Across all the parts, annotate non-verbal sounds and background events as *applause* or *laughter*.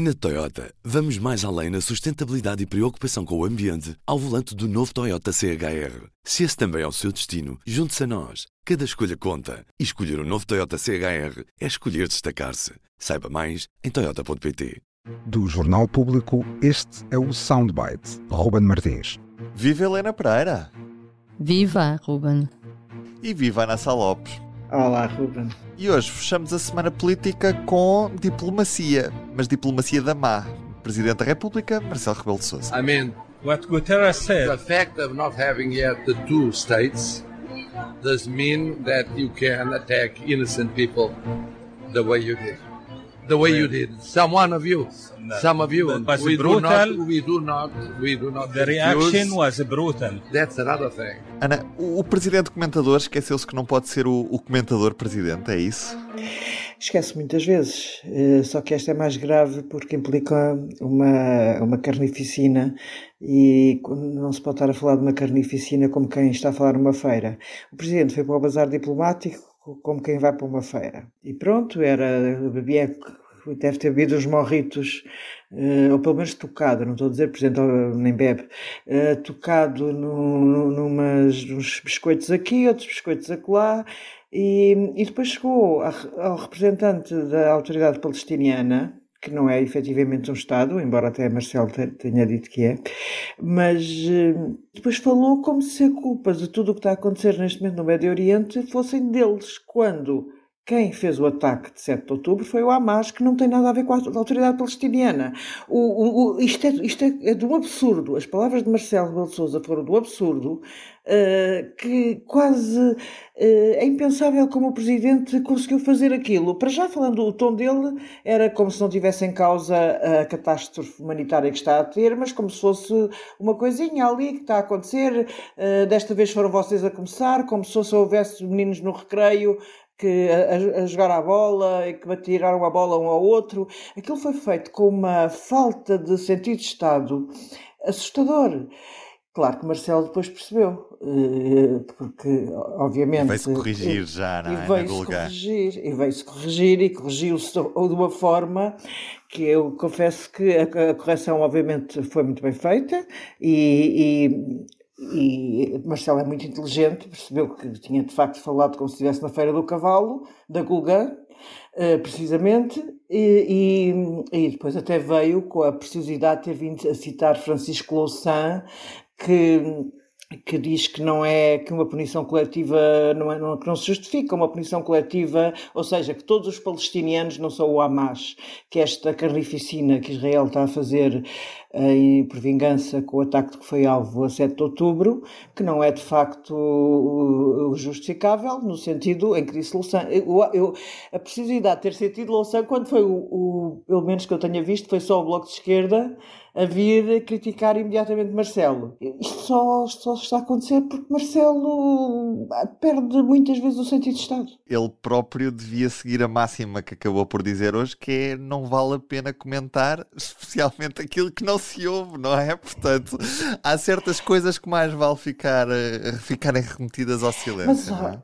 Na Toyota, vamos mais além na sustentabilidade e preocupação com o ambiente ao volante do novo Toyota CHR. Se esse também é o seu destino, junte-se a nós. Cada escolha conta. E escolher o um novo Toyota CHR é escolher destacar-se. Saiba mais em Toyota.pt. Do Jornal Público, este é o Soundbite. Ruben Martins. Viva Helena Pereira. Viva, Ruben. E viva Ana Lopes. Olá, Ruben. E hoje fechamos a semana política com diplomacia, mas diplomacia da má. Presidente da República, Marcelo Rebelo de Sousa. I mean, what Guterres said. The fact of not having yet the two states does mean that you can attack innocent people the way you did. The way you did. Some one of you. Some of you. But we brutal. do not we do not we do not The refuse. reaction was brutal. That's another thing. Ana, o, o presidente comentador esqueceu-se que não pode ser o, o comentador presidente, é isso? Esquece muitas vezes, eh, só que esta é mais grave porque implica uma, uma carnificina e não se pode estar a falar de uma carnificina como quem está a falar numa feira. O presidente foi para o bazar diplomático como quem vai para uma feira. E pronto, era bebia, deve ter bebido os morritos, eh, ou pelo menos tocado, não estou a dizer presidente nem bebe, eh, tocado num, numas, uns biscoitos aqui, outros biscoitos acolá, e, e depois chegou ao representante da autoridade palestiniana, que não é efetivamente um Estado, embora até Marcelo te- tenha dito que é, mas eh, depois falou como se a culpa de tudo o que está a acontecer neste momento no Médio Oriente fossem deles, quando quem fez o ataque de 7 de outubro foi o Hamas, que não tem nada a ver com a autoridade palestiniana. O, o- o- isto é, isto é, é um absurdo. As palavras de Marcelo de Sousa foram do absurdo, eh, que quase eh, é impensável como o Presidente conseguiu fazer aquilo. Para já, falando o tom dele, era como se não tivesse em causa a catástrofe humanitária que está a ter, mas como se fosse uma coisinha ali que está a acontecer. Eh, desta vez foram vocês a começar, como se fosse houvesse meninos no recreio que a, a- a jogar a bola e que tiraram a bola um ao outro. Aquilo foi feito com uma falta de sentido de Estado assustador. Claro que Marcelo depois percebeu, eh, porque obviamente. Vai-se corrigir já, não e é? Na veio-se corrigir, e veio-se corrigir, e corrigiu-se de uma forma que eu confesso que a, correção, obviamente, foi muito bem feita, e, e, e Marcelo é muito inteligente, percebeu que tinha de facto falado como se estivesse na Feira do Cavalo, da Gulgã, eh, precisamente, e, e, e depois até veio com a precisidade de ter vindo a citar Francisco Louçã, que que diz que não é que uma punição coletiva não, é, não, que não se justifica uma punição coletiva, ou seja, que todos os palestinianos não são o Hamas, que esta carnificina que Israel está a fazer eh, por vingança com o ataque de que foi alvo a 7 de outubro, que não é de facto o, o justificável, no sentido em que disse Louçã. Eu, eu, a precisidade de ter sentido Louçã, quando foi o, o, pelo menos que eu tenha visto, foi só o Bloco de Esquerda a vir criticar imediatamente Marcelo. Isto só, só está a acontecer porque Marcelo perde muitas vezes o sentido de Estado. Ele próprio devia seguir a máxima que acabou por dizer hoje, que é não vale a pena comentar, *laughs* especialmente aquilo que não se ouve, não é? Portanto, há certas coisas que mais vale ficar, eh, ficarem remetidas ao silêncio. Mas,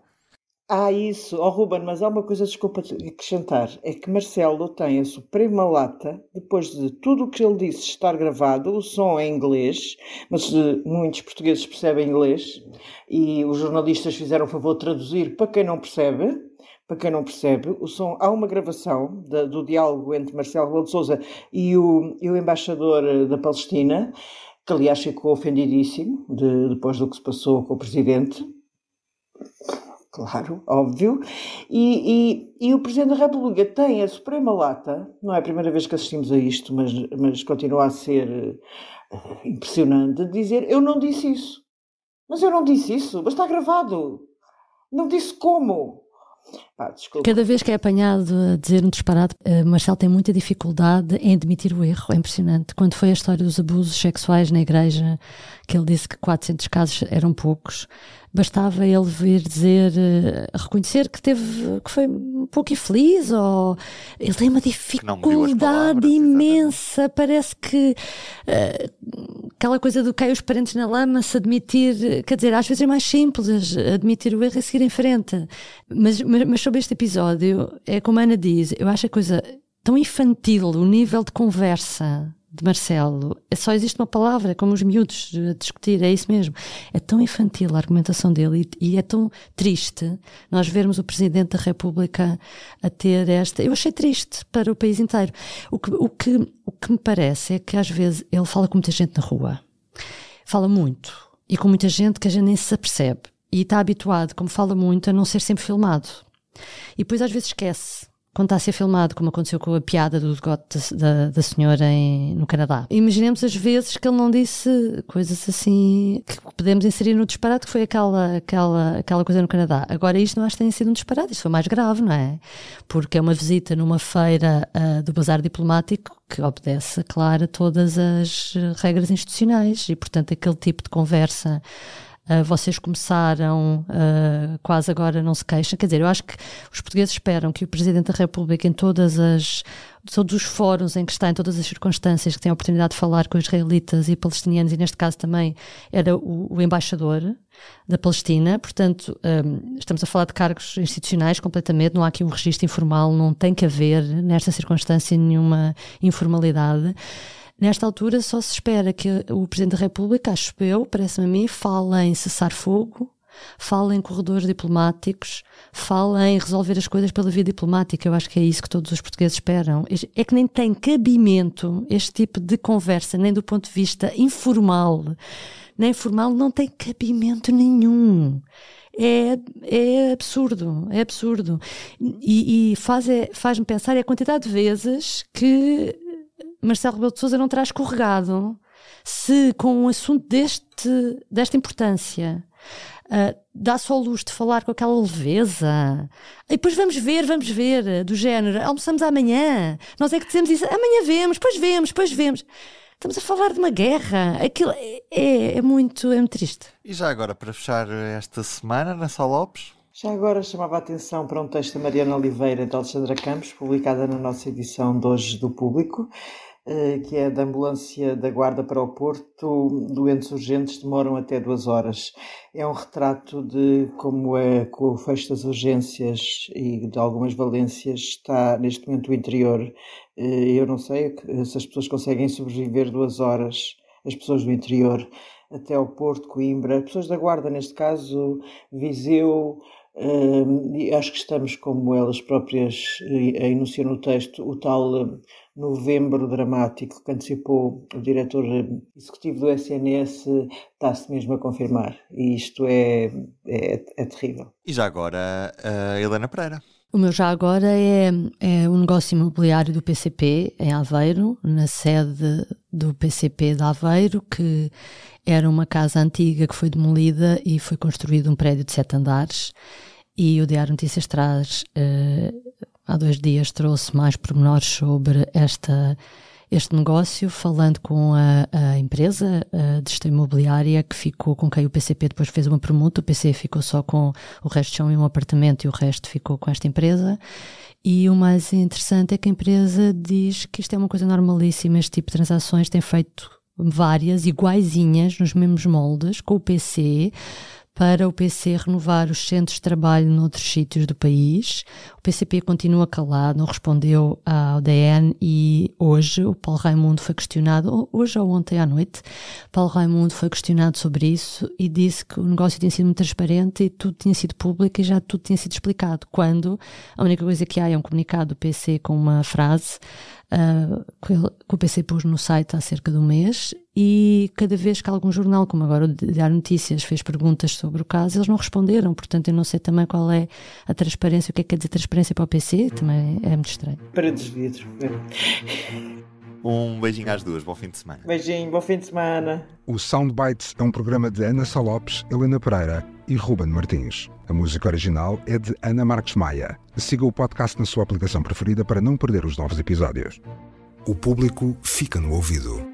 Há isso, oh, Ruben, mas há uma coisa, desculpa acrescentar, é que Marcelo tem a suprema lata, depois de tudo o que ele disse estar gravado, o som é inglês, mas uh, muitos portugueses percebem inglês, e os jornalistas fizeram o favor de traduzir para quem não percebe, para quem não percebe, o som, há uma gravação do diálogo entre Marcelo Rebelo de Sousa e o, e o embaixador eh, da Palestina, que aliás ficou ofendidíssimo de, depois do que se passou com o presidente, claro, óbvio, e, e, e, o Presidente da República tem a suprema lata, não é a primeira vez que assistimos a isto, mas, mas continua a ser uh, impressionante, de dizer, eu não disse isso. Mas eu não disse isso, mas está gravado. Não disse como. Ah, Cada vez que é apanhado a dizer um disparate, uh, Marcelo tem muita dificuldade em admitir o erro. É impressionante. Quando foi a história dos abusos sexuais na igreja, que ele disse que 400 casos eram poucos, bastava ele vir dizer, uh, reconhecer que teve, que foi um pouco infeliz, ou ele tem uma dificuldade palavras, imensa. Exatamente. Parece que uh, aquela coisa do cair os parentes na lama, se admitir, quer dizer, às vezes é mais simples admitir o erro e seguir em frente. Mas, mas, mas sobre este episódio, é como a Ana diz, eu acho a coisa tão infantil o nível de conversa de Marcelo. É só existe uma palavra, é como os miúdos a discutir, é isso mesmo. É tão infantil a argumentação dele e, e, é tão triste nós vermos o Presidente da República a ter esta. Eu achei triste para o país inteiro. O que, o que, que me parece é que às vezes ele fala com muita gente na rua. Fala muito. E com muita gente que a gente nem se apercebe. E está habituado, como fala muito, a não ser sempre filmado. E depois às vezes esquece quando está a ser filmado, como aconteceu com a piada do degote da, da senhora em, no Canadá. Imaginemos as vezes que ele não disse coisas assim que podemos inserir no disparate, que foi aquela, aquela, aquela coisa no Canadá. Agora, isto não acho que tenha sido um disparate, isto foi mais grave, não é? Porque é uma visita numa feira uh, do bazar diplomático que obedece, claro, a todas as regras institucionais e, portanto, aquele tipo de conversa Uh, vocês começaram, uh, quase agora não se queixam. Quer dizer, eu acho que os portugueses esperam que o Presidente da República, em todas as, todos os fóruns em que está, em todas as circunstâncias que tem a oportunidade de falar com israelitas e palestinianos, e neste caso também era o, o embaixador da Palestina, portanto, um, estamos a falar de cargos institucionais completamente, não há aqui um registro informal, não tem que haver, nesta circunstância, nenhuma informalidade. Nesta altura só se espera que o Presidente da República, acho eu, parece-me a mim, fale em cessar fogo, fala em corredores diplomáticos, fala em resolver as coisas pela via diplomática. Eu acho que é isso que todos os portugueses esperam. É que nem tem cabimento este tipo de conversa, nem do ponto de vista informal, nem formal, não tem cabimento nenhum. É, é absurdo, é absurdo. E, e faz, é, faz-me pensar é a quantidade de vezes que Marcelo Rebelo de Sousa não terá escorregado se com um assunto deste, desta importância uh, dá-se ao luxo de falar com aquela leveza e depois vamos ver, vamos ver, do género, almoçamos amanhã, nós é que dizemos isso, amanhã vemos, depois vemos, depois vemos. Estamos a falar de uma guerra. Aquilo é, é, é muito, é muito triste. E já agora, para fechar esta semana, na Sá Lopes? Já agora chamava a atenção para um texto da Mariana Oliveira de Alexandra Campos, publicada na nossa edição de hoje do Público, que é da ambulância da Guarda para o Porto, doentes urgentes demoram até duas horas. É um retrato de como é com o fecho das urgências e de algumas valências está neste momento o interior. Eh, eu não sei se as pessoas conseguem sobreviver duas horas, as pessoas do interior, até ao Porto, Coimbra, pessoas da Guarda, neste caso, Viseu, acho que estamos, como elas próprias uh, enunciam no texto, o tal uh, novembro dramático que antecipou o diretor executivo do SNS está-se mesmo a confirmar. E isto é, é, é terrível. E já agora, a Helena Pereira. O meu já agora é, é um negócio imobiliário do PCP em Aveiro, na sede do PCP de Aveiro, que era uma casa antiga que foi demolida e foi construído um prédio de sete andares. E o Diário Notícias traz uh, há dois dias trouxe mais pormenores sobre esta, este negócio, falando com a, a empresa a de gestão imobiliária que ficou com quem o PCP depois fez uma permuta. O PC ficou só com o resto de chão e um apartamento e o resto ficou com esta empresa. E o mais interessante é que a empresa diz que isto é uma coisa normalíssima, este tipo de transações tem feito várias iguaizinhas nos mesmos moldes com o PC para o PC renovar os centros de trabalho noutros sítios do país. O PCP continua calado, não respondeu ao DN e hoje o Paulo Raimundo foi questionado, hoje ou ontem à noite, Paulo Raimundo foi questionado sobre isso e disse que o negócio tinha sido muito transparente e tudo tinha sido público e já tudo tinha sido explicado. Quando a única coisa que há é um comunicado do PC com uma frase que, o PC pôs no site há cerca de um mês e cada vez que algum jornal, como agora o Diário Notícias, fez perguntas sobre o caso, eles não responderam. Portanto, eu não sei também qual é a transparência, o que é que quer dizer transparência para o PC, também é muito estranho. Para desvidro. Um beijinho às duas, bom fim de semana. Beijinho, bom fim de semana. O Soundbites é um programa de Ana Salopes, Helena Pereira e Ruben Martins. A música original é de Ana Marques Maia. Siga o podcast na sua aplicação preferida para não perder os novos episódios. O público fica no ouvido.